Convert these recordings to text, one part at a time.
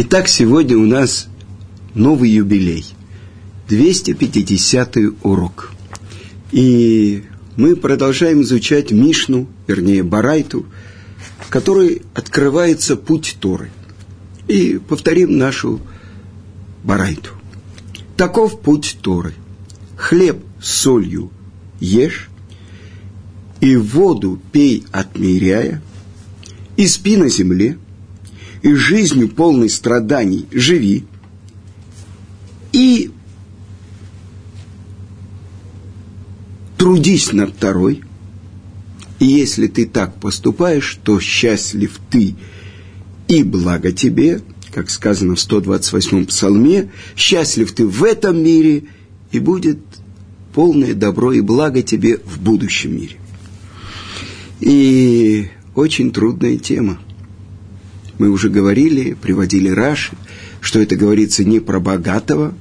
Итак, сегодня у нас новый юбилей. 250 урок. И мы продолжаем изучать Мишну, вернее Барайту, в которой открывается путь Торы. И повторим нашу Барайту. Таков путь Торы. Хлеб с солью ешь, и воду пей отмеряя, и спи на земле, и жизнью полной страданий живи, и трудись над второй, и если ты так поступаешь, то счастлив ты и благо тебе, как сказано в 128-м псалме, счастлив ты в этом мире, и будет полное добро и благо тебе в будущем мире. И очень трудная тема. Мы уже говорили, приводили Раши, что это говорится не про богатого,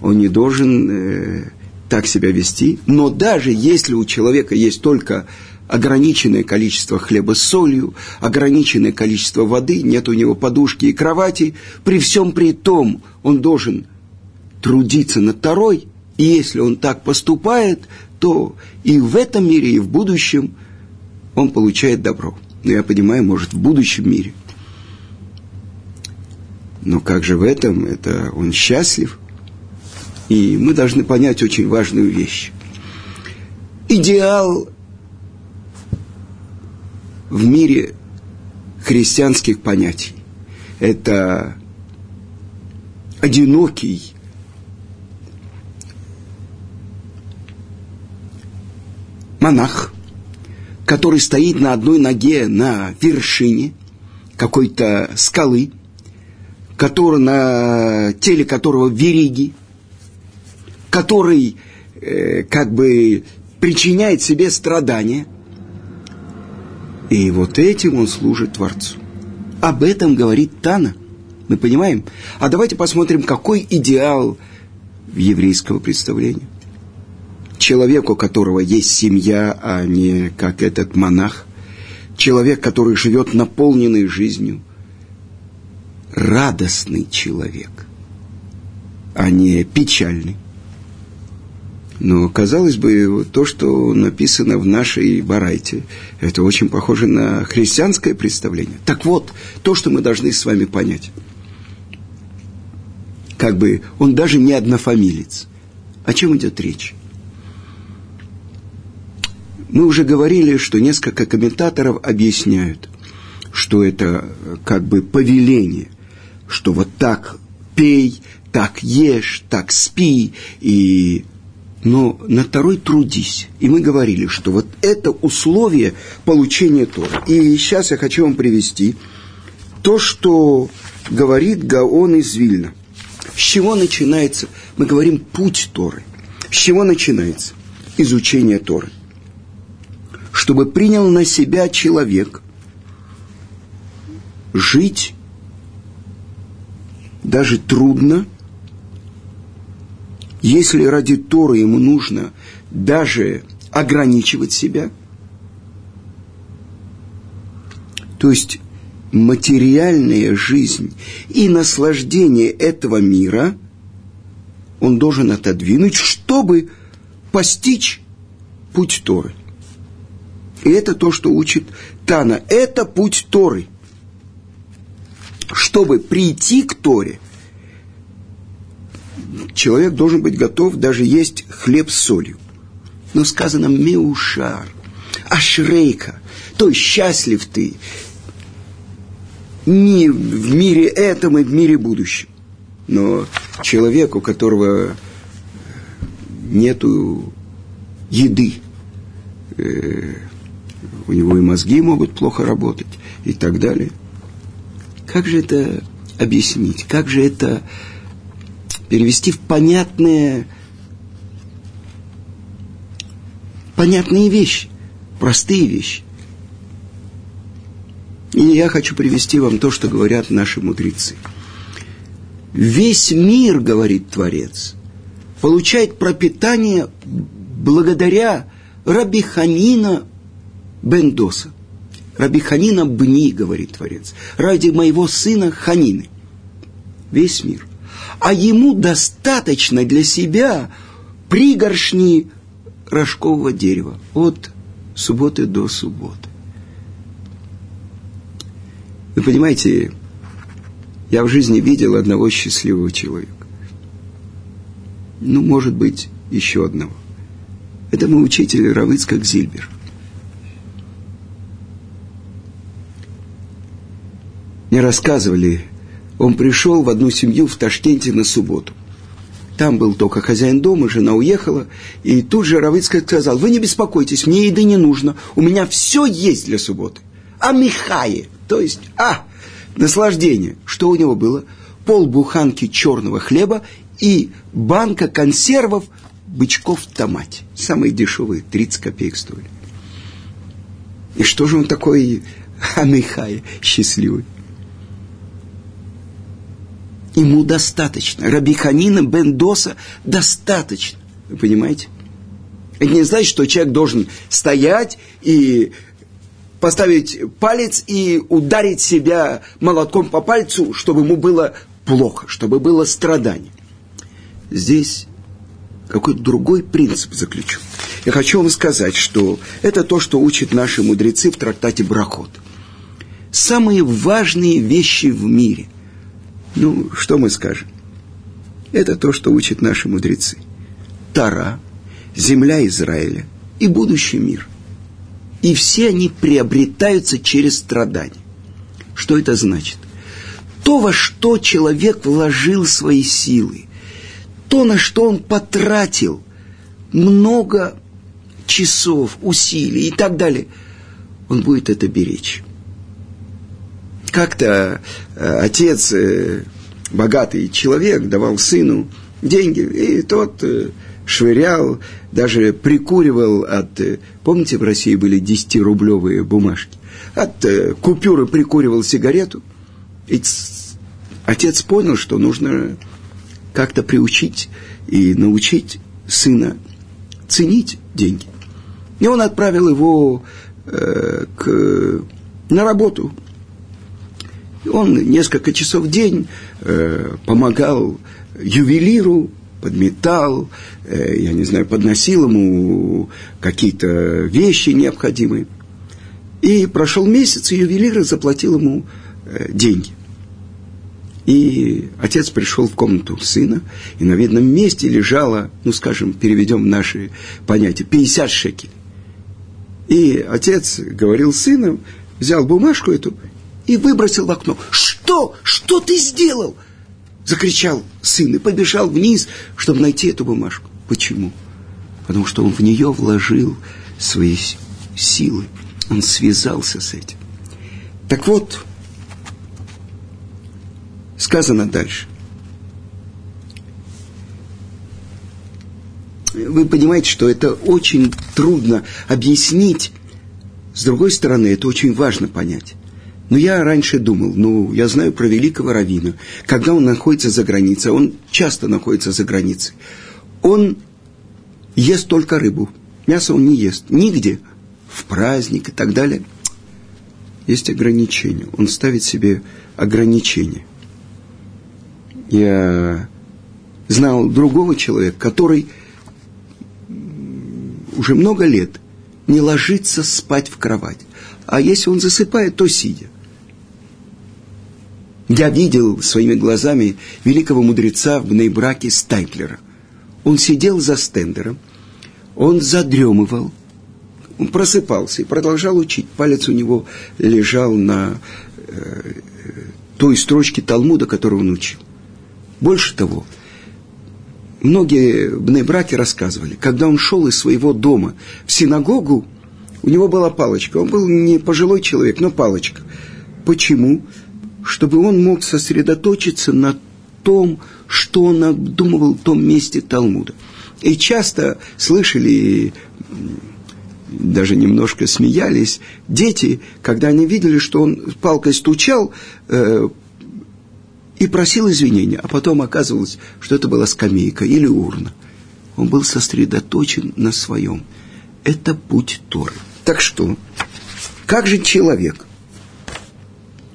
он не должен э, так себя вести, но даже если у человека есть только ограниченное количество хлеба с солью, ограниченное количество воды, нет у него подушки и кровати, при всем при том он должен трудиться над второй, и если он так поступает, то и в этом мире, и в будущем он получает добро. Но я понимаю, может, в будущем мире. Но как же в этом? Это он счастлив – и мы должны понять очень важную вещь. Идеал в мире христианских понятий – это одинокий, монах, который стоит на одной ноге на вершине какой-то скалы, который, на теле которого вериги – который э, как бы причиняет себе страдания. И вот этим он служит Творцу. Об этом говорит Тана. Мы понимаем? А давайте посмотрим, какой идеал еврейского представления. Человек, у которого есть семья, а не как этот монах. Человек, который живет наполненной жизнью. Радостный человек, а не печальный. Но, казалось бы, то, что написано в нашей Барайте, это очень похоже на христианское представление. Так вот, то, что мы должны с вами понять. Как бы он даже не однофамилец. О чем идет речь? Мы уже говорили, что несколько комментаторов объясняют, что это как бы повеление, что вот так пей, так ешь, так спи, и но на второй трудись. И мы говорили, что вот это условие получения Тора. И сейчас я хочу вам привести то, что говорит Гаон из Вильна. С чего начинается, мы говорим, путь Торы. С чего начинается изучение Торы? Чтобы принял на себя человек жить даже трудно – если ради Торы ему нужно даже ограничивать себя, то есть материальная жизнь и наслаждение этого мира он должен отодвинуть, чтобы постичь путь Торы. И это то, что учит Тана. Это путь Торы. Чтобы прийти к Торе, человек должен быть готов даже есть хлеб с солью. Но сказано «меушар», «ашрейка», то есть счастлив ты не в мире этом и в мире будущем. Но человек, у которого нету еды, э, у него и мозги могут плохо работать и так далее. Как же это объяснить? Как же это перевести в понятные, понятные вещи, простые вещи. И я хочу привести вам то, что говорят наши мудрецы. Весь мир, говорит Творец, получает пропитание благодаря Раби Ханина Бендоса. Раби Ханина Бни, говорит Творец, ради моего сына Ханины. весь мир. А ему достаточно для себя пригоршни рожкового дерева от субботы до субботы. Вы понимаете, я в жизни видел одного счастливого человека. Ну, может быть, еще одного. Это мой учитель Равыцкак Зильбер. Мне рассказывали, он пришел в одну семью в Ташкенте на субботу. Там был только хозяин дома, жена уехала, и тут же Равыцкак сказал, вы не беспокойтесь, мне еды не нужно, у меня все есть для субботы. А Михае, то есть, а, наслаждение. Что у него было? Пол буханки черного хлеба и банка консервов бычков в томате. Самые дешевые, 30 копеек стоили. И что же он такой Амихай счастливый? Ему достаточно. Раби Ханина бен Доса достаточно. Вы понимаете? Это не значит, что человек должен стоять и поставить палец и ударить себя молотком по пальцу, чтобы ему было плохо, чтобы было страдание. Здесь какой-то другой принцип заключен. Я хочу вам сказать, что это то, что учат наши мудрецы в трактате Брахот. Самые важные вещи в мире. Ну, что мы скажем? Это то, что учат наши мудрецы. Тара, земля Израиля и будущий мир. И все они приобретаются через страдания. Что это значит? То, во что человек вложил свои силы, то, на что он потратил много часов, усилий и так далее, он будет это беречь. Как-то э, отец, э, богатый человек, давал сыну деньги, и тот э, швырял, даже прикуривал от... Помните, в России были 10-рублевые бумажки? От купюры прикуривал сигарету. И отец понял, что нужно как-то приучить и научить сына ценить деньги. И он отправил его э, к, на работу. Он несколько часов в день э, помогал ювелиру, подметал, э, я не знаю, подносил ему какие-то вещи необходимые. И прошел месяц, и ювелир заплатил ему э, деньги. И отец пришел в комнату сына, и на видном месте лежало, ну, скажем, переведем наши понятия, 50 шекелей. И отец говорил сыну, взял бумажку эту и выбросил в окно. Что? Что ты сделал? Закричал сын и побежал вниз, чтобы найти эту бумажку. Почему? Потому что он в нее вложил свои силы. Он связался с этим. Так вот, Сказано дальше. Вы понимаете, что это очень трудно объяснить. С другой стороны, это очень важно понять. Но я раньше думал, ну, я знаю про великого равина, когда он находится за границей, он часто находится за границей, он ест только рыбу, мясо он не ест, нигде, в праздник и так далее. Есть ограничения, он ставит себе ограничения – я знал другого человека, который уже много лет не ложится спать в кровать. А если он засыпает, то сидя. Я видел своими глазами великого мудреца в Нейбраке Стайплера. Он сидел за стендером, он задремывал, он просыпался и продолжал учить. Палец у него лежал на э, той строчке Талмуда, которую он учил. Больше того, многие бнебраки рассказывали, когда он шел из своего дома в синагогу, у него была палочка. Он был не пожилой человек, но палочка. Почему? Чтобы он мог сосредоточиться на том, что он обдумывал в том месте Талмуда. И часто слышали, даже немножко смеялись, дети, когда они видели, что он палкой стучал э, и просил извинения, а потом оказывалось, что это была скамейка или урна. Он был сосредоточен на своем. Это путь Торы. Так что, как же человек,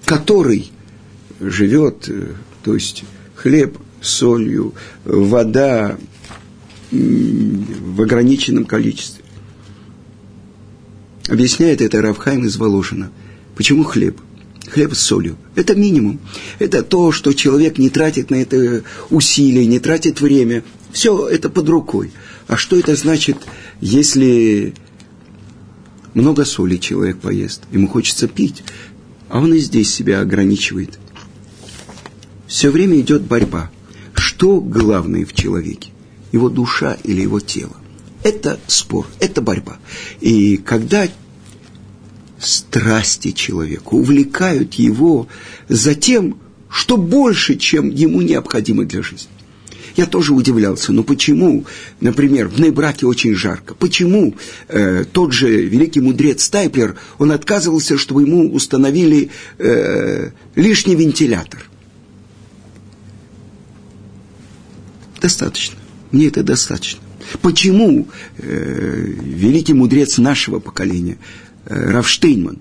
который живет, э, то есть хлеб солью, вода в ограниченном количестве. Объясняет это Равхайм из Воложина. Почему хлеб? Хлеб с солью. Это минимум. Это то, что человек не тратит на это усилия, не тратит время. Все это под рукой. А что это значит, если много соли человек поест, ему хочется пить, а он и здесь себя ограничивает. Все время идет борьба. Что главное в человеке? Его душа или его тело? Это спор, это борьба. И когда страсти человека увлекают его за тем, что больше, чем ему необходимо для жизни. Я тоже удивлялся, но почему, например, в Нейбраке очень жарко? Почему э, тот же великий мудрец Тайплер, он отказывался, чтобы ему установили э, лишний вентилятор? Достаточно. Мне это достаточно. Почему э, великий мудрец нашего поколения, э, Равштейнман,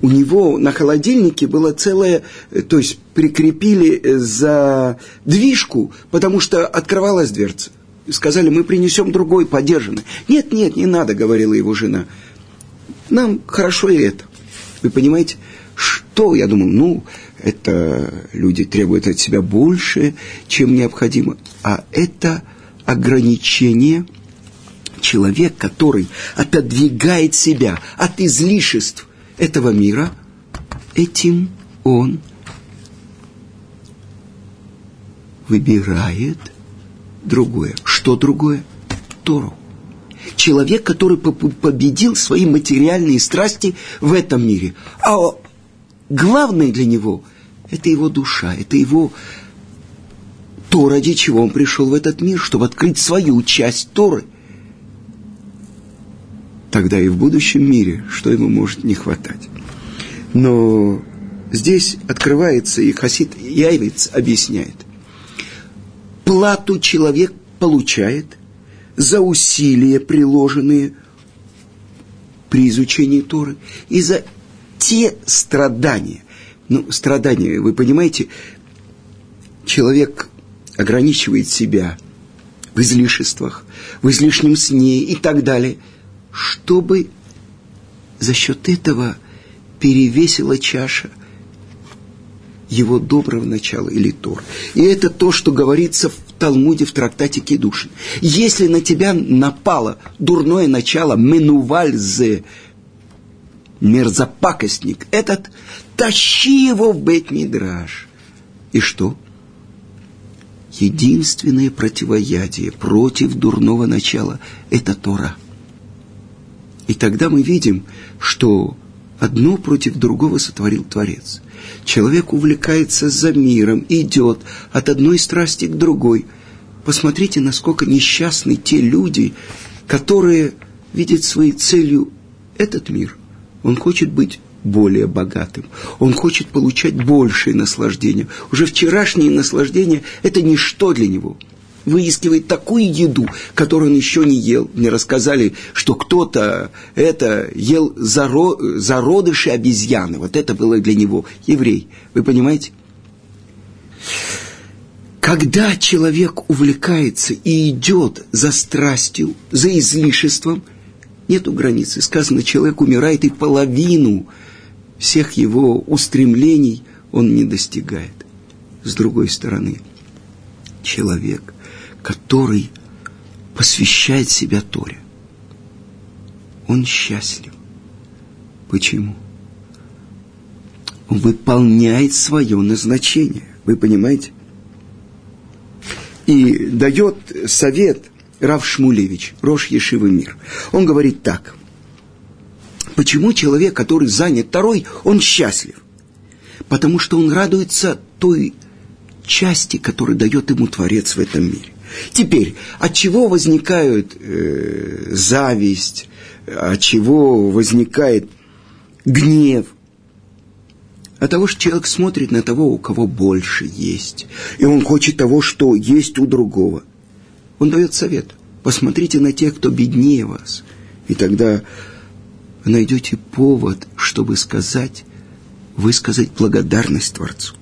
у него на холодильнике было целое, э, то есть прикрепили э, за движку, потому что открывалась дверца. Сказали, мы принесем другой, подержанный. Нет, нет, не надо, говорила его жена. Нам хорошо и это. Вы понимаете, что, я думаю, ну, это люди требуют от себя больше, чем необходимо. А это ограничение человек, который отодвигает себя от излишеств этого мира, этим он выбирает другое. Что другое? Тору. Человек, который победил свои материальные страсти в этом мире. А главное для него – это его душа, это его то, ради чего он пришел в этот мир, чтобы открыть свою часть Торы. Тогда и в будущем мире, что ему может не хватать. Но здесь открывается, и Хасид Яйвиц объясняет. Плату человек получает за усилия, приложенные при изучении Торы, и за те страдания. Ну, страдания, вы понимаете, человек ограничивает себя в излишествах, в излишнем сне и так далее, чтобы за счет этого перевесила чаша его доброго начала или Тор. И это то, что говорится в Талмуде в трактате Кедушин. Если на тебя напало дурное начало, менувальзе, мерзопакостник, этот, тащи его в Бет-Мидраш. И что? единственное противоядие против дурного начала – это Тора. И тогда мы видим, что одно против другого сотворил Творец. Человек увлекается за миром, идет от одной страсти к другой. Посмотрите, насколько несчастны те люди, которые видят своей целью этот мир. Он хочет быть более богатым. Он хочет получать большее наслаждение. Уже вчерашнее наслаждение – это ничто для него. Выискивает такую еду, которую он еще не ел. Мне рассказали, что кто-то это ел заро, зародыши обезьяны. Вот это было для него еврей. Вы понимаете? Когда человек увлекается и идет за страстью, за излишеством, нету границы. Сказано, человек умирает и половину – всех его устремлений он не достигает. С другой стороны, человек, который посвящает себя Торе, он счастлив. Почему? Он выполняет свое назначение. Вы понимаете? И дает совет Рав Шмулевич, Рош Ешивы Мир. Он говорит так – Почему человек, который занят второй, он счастлив? Потому что он радуется той части, которую дает ему Творец в этом мире. Теперь, от чего возникает э, зависть, от чего возникает гнев? От того, что человек смотрит на того, у кого больше есть. И он хочет того, что есть у другого. Он дает совет. Посмотрите на тех, кто беднее вас. И тогда найдете повод, чтобы сказать, высказать благодарность Творцу.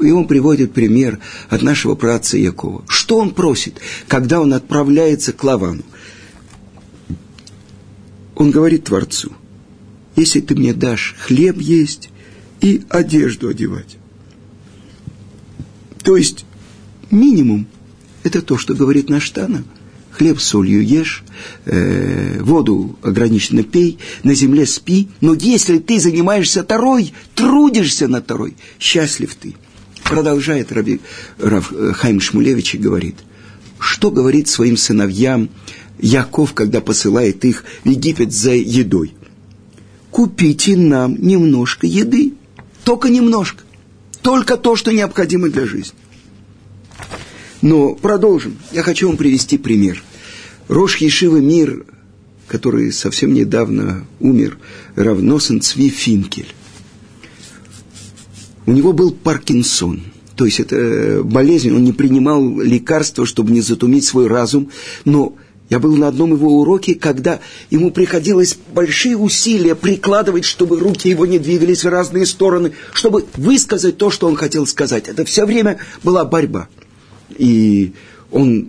И он приводит пример от нашего праца Якова. Что он просит, когда он отправляется к Лавану? Он говорит Творцу, если ты мне дашь хлеб есть и одежду одевать. То есть минимум – это то, что говорит наш Тана. Хлеб с солью ешь, э, воду ограниченно пей, на земле спи. Но если ты занимаешься Тарой, трудишься на Тарой, счастлив ты. Продолжает Раби, Рав Хайм Шмулевич и говорит, что говорит своим сыновьям Яков, когда посылает их в Египет за едой. Купите нам немножко еды. Только немножко. Только то, что необходимо для жизни. Но продолжим. Я хочу вам привести пример. Рош Ешивы Мир, который совсем недавно умер, равносен Цви Финкель. У него был Паркинсон. То есть это болезнь, он не принимал лекарства, чтобы не затумить свой разум, но я был на одном его уроке, когда ему приходилось большие усилия прикладывать, чтобы руки его не двигались в разные стороны, чтобы высказать то, что он хотел сказать. Это все время была борьба. И он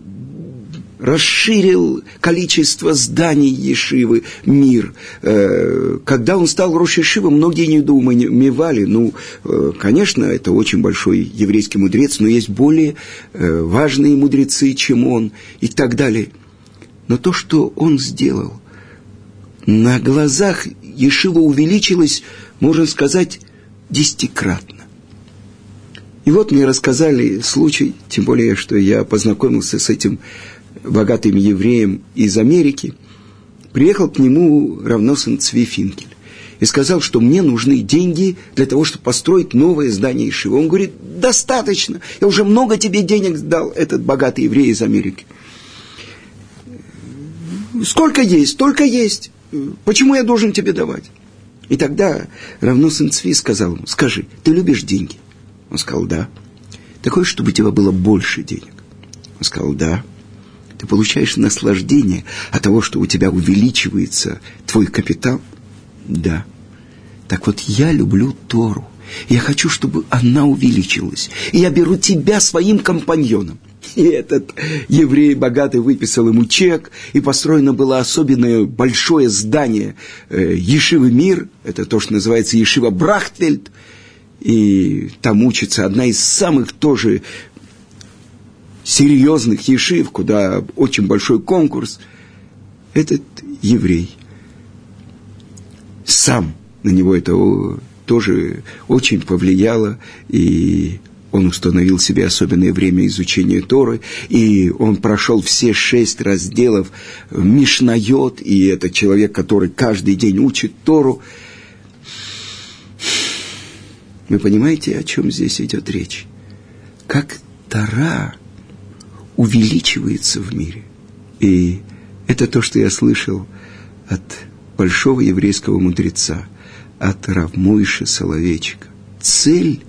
расширил количество зданий Ешивы, мир. Э, когда он стал Рош Ешива, многие недоумевали. Ну, э, конечно, это очень большой еврейский мудрец, но есть более э, важные мудрецы, чем он, и так далее – но то, что он сделал, на глазах Ешива увеличилось, можно сказать, десятикратно. И вот мне рассказали случай, тем более, что я познакомился с этим богатым евреем из Америки, приехал к нему равносан Цви Финкель и сказал, что мне нужны деньги для того, чтобы построить новое здание Ишива. Он говорит, достаточно, я уже много тебе денег дал, этот богатый еврей из Америки – сколько есть, столько есть. Почему я должен тебе давать? И тогда Равнусен Цви сказал ему, скажи, ты любишь деньги? Он сказал, да. Ты хочешь, чтобы у тебя было больше денег? Он сказал, да. Ты получаешь наслаждение от того, что у тебя увеличивается твой капитал? Да. Так вот, я люблю Тору. Я хочу, чтобы она увеличилась. И я беру тебя своим компаньоном – и этот еврей богатый выписал ему чек, и построено было особенное большое здание э, Ешивы Мир, это то, что называется Ешива Брахтельд, и там учится одна из самых тоже серьезных ешив, куда очень большой конкурс. Этот еврей сам на него это тоже очень повлияло, и он установил себе особенное время изучения Торы, и он прошел все шесть разделов Мишнайот, и это человек, который каждый день учит Тору. Вы понимаете, о чем здесь идет речь? Как Тора увеличивается в мире. И это то, что я слышал от большого еврейского мудреца, от Равмойши Соловейчика. Цель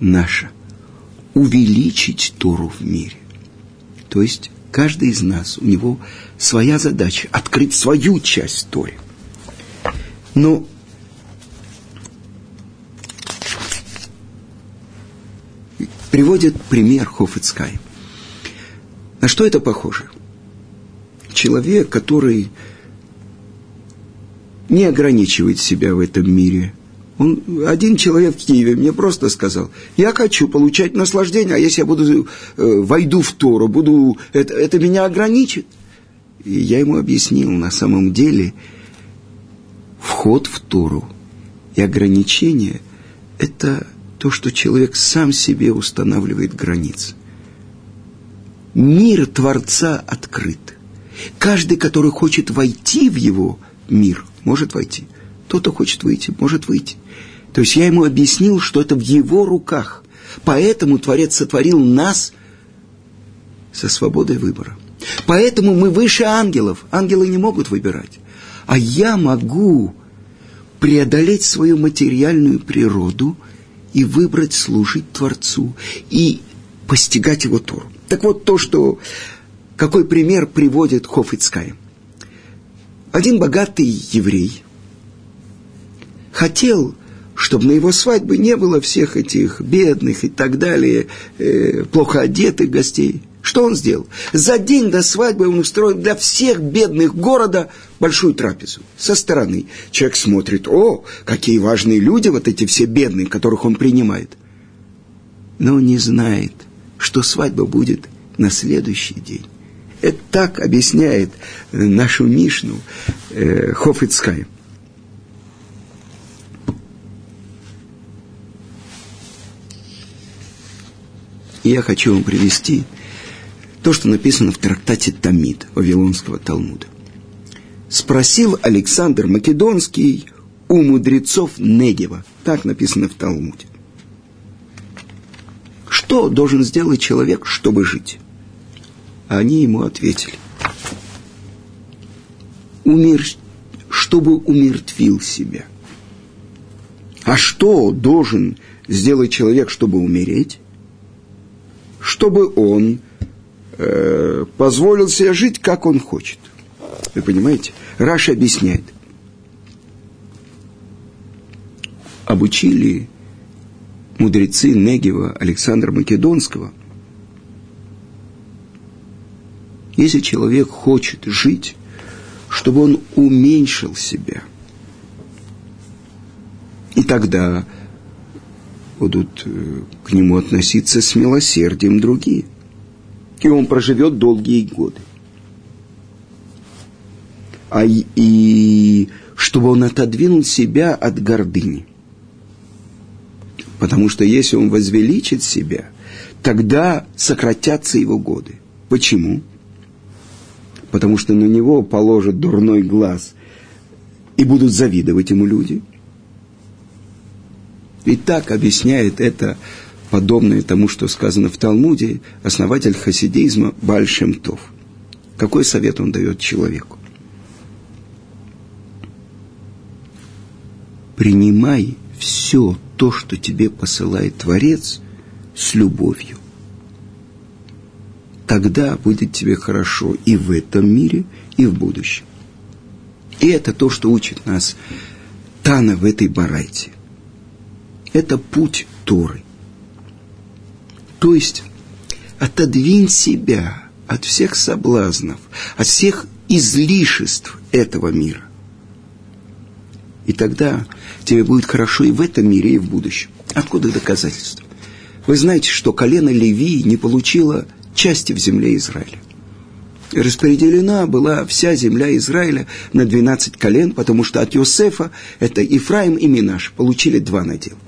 наша – увеличить Тору в мире. То есть каждый из нас, у него своя задача – открыть свою часть в Торе. Но приводит пример Хофицкай. На что это похоже? Человек, который не ограничивает себя в этом мире – он, один человек в Киеве мне просто сказал, я хочу получать наслаждение, а если я буду, э, войду в Тору, буду, это, это меня ограничит. И я ему объяснил, на самом деле, вход в Тору и ограничение – это то, что человек сам себе устанавливает границы. Мир Творца открыт. Каждый, который хочет войти в его мир, может войти. Тот, кто хочет выйти, может выйти. То есть я ему объяснил, что это в его руках. Поэтому Творец сотворил нас со свободой выбора. Поэтому мы выше ангелов. Ангелы не могут выбирать. А я могу преодолеть свою материальную природу и выбрать служить Творцу и постигать его Тору. Так вот то, что... Какой пример приводит Хофицкай. Один богатый еврей хотел чтобы на его свадьбе не было всех этих бедных и так далее, э, плохо одетых гостей. Что он сделал? За день до свадьбы он устроил для всех бедных города большую трапезу. Со стороны человек смотрит, о, какие важные люди, вот эти все бедные, которых он принимает. Но не знает, что свадьба будет на следующий день. Это так объясняет нашу Мишну э, Хофицкай. Я хочу вам привести то, что написано в трактате Тамид Вавилонского Талмуда. Спросил Александр Македонский у мудрецов Негева. Так написано в Талмуде. Что должен сделать человек, чтобы жить? Они ему ответили. Умер, чтобы умертвил себя. А что должен сделать человек, чтобы умереть? Чтобы он э, позволил себе жить, как он хочет. Вы понимаете? Раша объясняет. Обучили мудрецы Негева Александра Македонского – Если человек хочет жить, чтобы он уменьшил себя, и тогда будут э, к нему относиться с милосердием другие. И он проживет долгие годы. А и, и чтобы он отодвинул себя от гордыни. Потому что если он возвеличит себя, тогда сократятся его годы. Почему? потому что на него положат дурной глаз и будут завидовать ему люди. И так объясняет это подобное тому, что сказано в Талмуде, основатель хасидизма Бальшем Тов. Какой совет он дает человеку? Принимай все то, что тебе посылает Творец, с любовью тогда будет тебе хорошо и в этом мире, и в будущем. И это то, что учит нас Тана в этой барайте. Это путь Торы. То есть отодвинь себя от всех соблазнов, от всех излишеств этого мира. И тогда тебе будет хорошо и в этом мире, и в будущем. Откуда доказательства? Вы знаете, что колено Леви не получило части в земле Израиля. распределена была вся земля Израиля на 12 колен, потому что от Йосефа это Ифраим и Минаш получили два надела.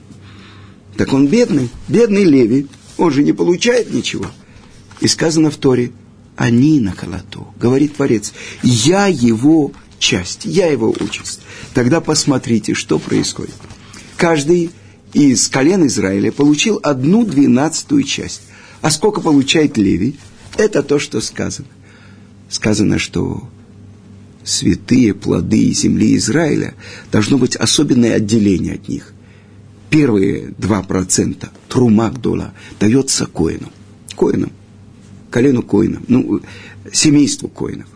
Так он бедный, бедный Леви, он же не получает ничего. И сказано в Торе, они на колоту, говорит Творец, я его часть, я его участь. Тогда посмотрите, что происходит. Каждый из колен Израиля получил одну двенадцатую часть. А сколько получает Левий? Это то, что сказано. Сказано, что святые плоды земли Израиля должно быть особенное отделение от них. Первые два процента трумагдола дается коину. Коинам. Колену коинам. Ну, семейству коинов.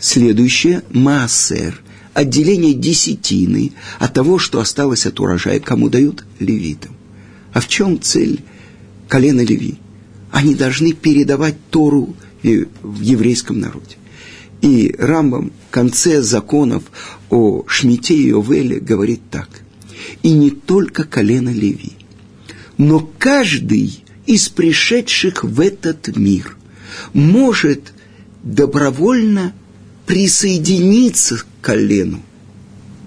Следующее – маасер. Отделение десятины от того, что осталось от урожая, кому дают левитам. А в чем цель колена Леви. Они должны передавать Тору в еврейском народе. И Рамбам в конце законов о Шмите и Овеле говорит так. И не только колено Леви, но каждый из пришедших в этот мир может добровольно присоединиться к колену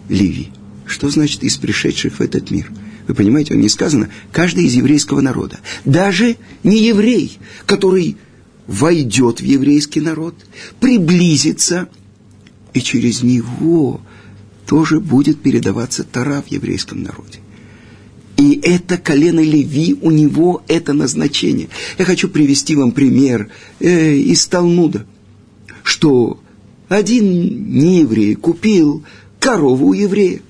Леви. Что значит из пришедших в этот мир – вы понимаете, он не сказано, каждый из еврейского народа. Даже не еврей, который войдет в еврейский народ, приблизится, и через него тоже будет передаваться Тара в еврейском народе. И это колено Леви, у него это назначение. Я хочу привести вам пример э, из Талмуда, что один нееврей купил корову у еврея.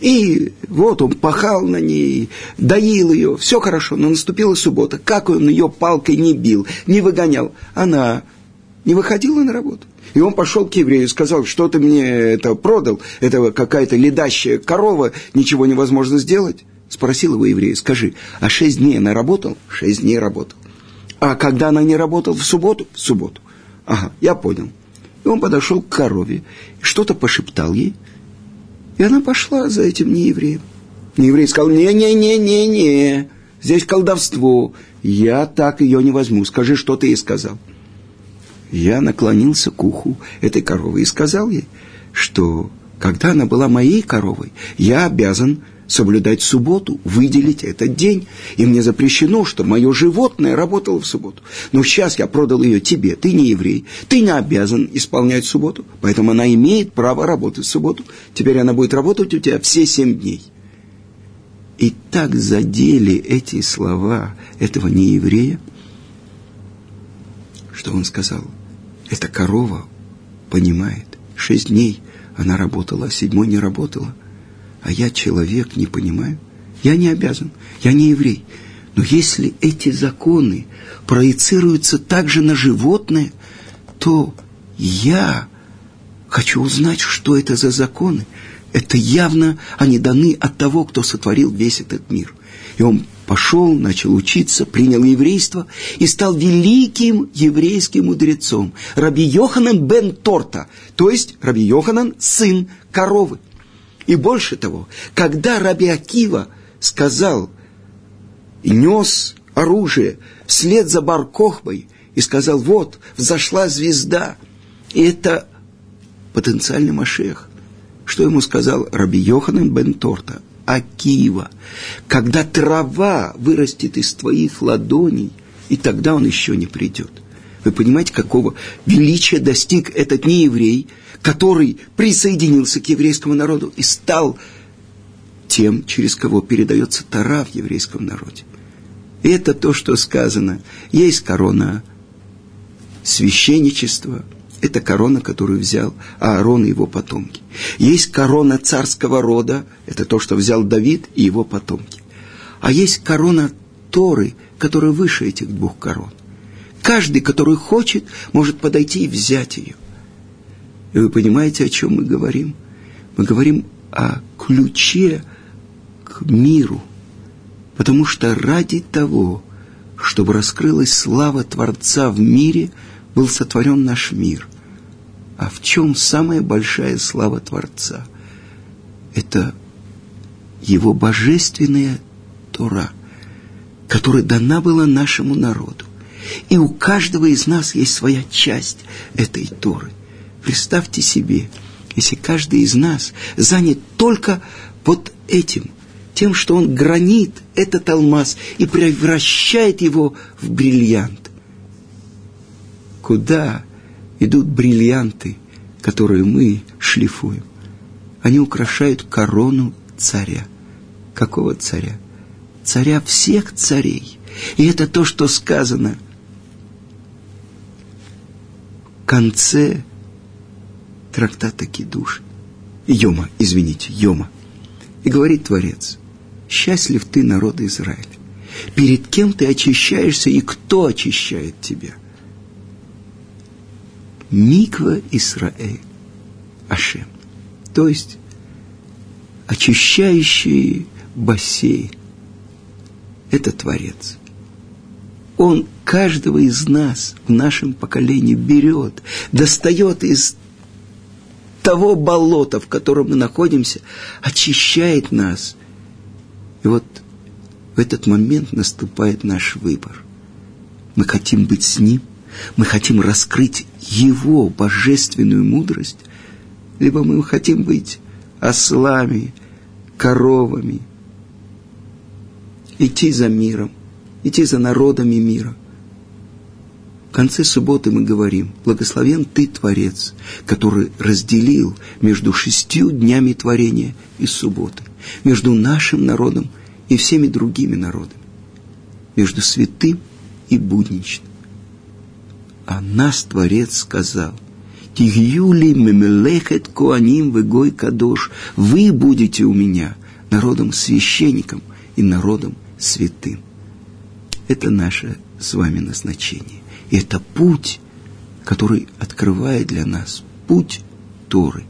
И вот он пахал на ней, доил ее, все хорошо, но наступила суббота. Как он ее палкой не бил, не выгонял, она не выходила на работу. И он пошел к еврею и сказал, что ты мне это продал, это какая-то ледащая корова, ничего невозможно сделать. Спросил его еврей, скажи, а шесть дней она работала? Шесть дней работал. А когда она не работала? В субботу? В субботу. Ага, я понял. И он подошел к корове, что-то пошептал ей, и она пошла за этим неевреем. Нееврей сказал, не-не-не-не-не, здесь колдовство, я так ее не возьму, скажи, что ты ей сказал. Я наклонился к уху этой коровы и сказал ей, что когда она была моей коровой, я обязан соблюдать субботу, выделить этот день. И мне запрещено, что мое животное работало в субботу. Но сейчас я продал ее тебе, ты не еврей, ты не обязан исполнять субботу, поэтому она имеет право работать в субботу. Теперь она будет работать у тебя все семь дней. И так задели эти слова этого нееврея, что он сказал, эта корова понимает, шесть дней она работала, а седьмой не работала – а я человек, не понимаю. Я не обязан, я не еврей. Но если эти законы проецируются также на животное, то я хочу узнать, что это за законы. Это явно они даны от того, кто сотворил весь этот мир. И он пошел, начал учиться, принял еврейство и стал великим еврейским мудрецом. Раби Йоханан бен Торта, то есть Раби Йоханан сын коровы. И больше того, когда Раби Акива сказал нес оружие вслед за Баркохбой и сказал, вот, взошла звезда, и это потенциальный Машех. Что ему сказал Раби Йоханан бен Торта? Акива, когда трава вырастет из твоих ладоней, и тогда он еще не придет. Вы понимаете, какого величия достиг этот нееврей, который присоединился к еврейскому народу и стал тем, через кого передается Тара в еврейском народе. И это то, что сказано. Есть корона священничества, это корона, которую взял Аарон и его потомки. Есть корона царского рода, это то, что взял Давид и его потомки. А есть корона Торы, которая выше этих двух корон. Каждый, который хочет, может подойти и взять ее. И вы понимаете, о чем мы говорим? Мы говорим о ключе к миру. Потому что ради того, чтобы раскрылась слава Творца в мире, был сотворен наш мир. А в чем самая большая слава Творца? Это его божественная Тора, которая дана была нашему народу. И у каждого из нас есть своя часть этой Торы. Представьте себе, если каждый из нас занят только вот этим, тем, что он гранит этот алмаз и превращает его в бриллиант. Куда идут бриллианты, которые мы шлифуем? Они украшают корону царя. Какого царя? Царя всех царей. И это то, что сказано конце трактата Кидуш, Йома, извините, Йома. И говорит Творец, счастлив ты, народ Израиля. Перед кем ты очищаешься и кто очищает тебя? Миква Исраэль, Ашем. То есть очищающий бассейн. Это Творец. Он каждого из нас в нашем поколении берет, достает из того болота, в котором мы находимся, очищает нас. И вот в этот момент наступает наш выбор. Мы хотим быть с Ним, мы хотим раскрыть Его божественную мудрость, либо мы хотим быть ослами, коровами, идти за миром – идти за народами мира. В конце субботы мы говорим, благословен ты, Творец, который разделил между шестью днями творения и субботы, между нашим народом и всеми другими народами, между святым и будничным. А нас Творец сказал, Тигюли мемелехет коаним вегой кадош. Вы будете у меня народом священником и народом святым. Это наше с вами назначение. Это путь который открывает для нас путь Торы.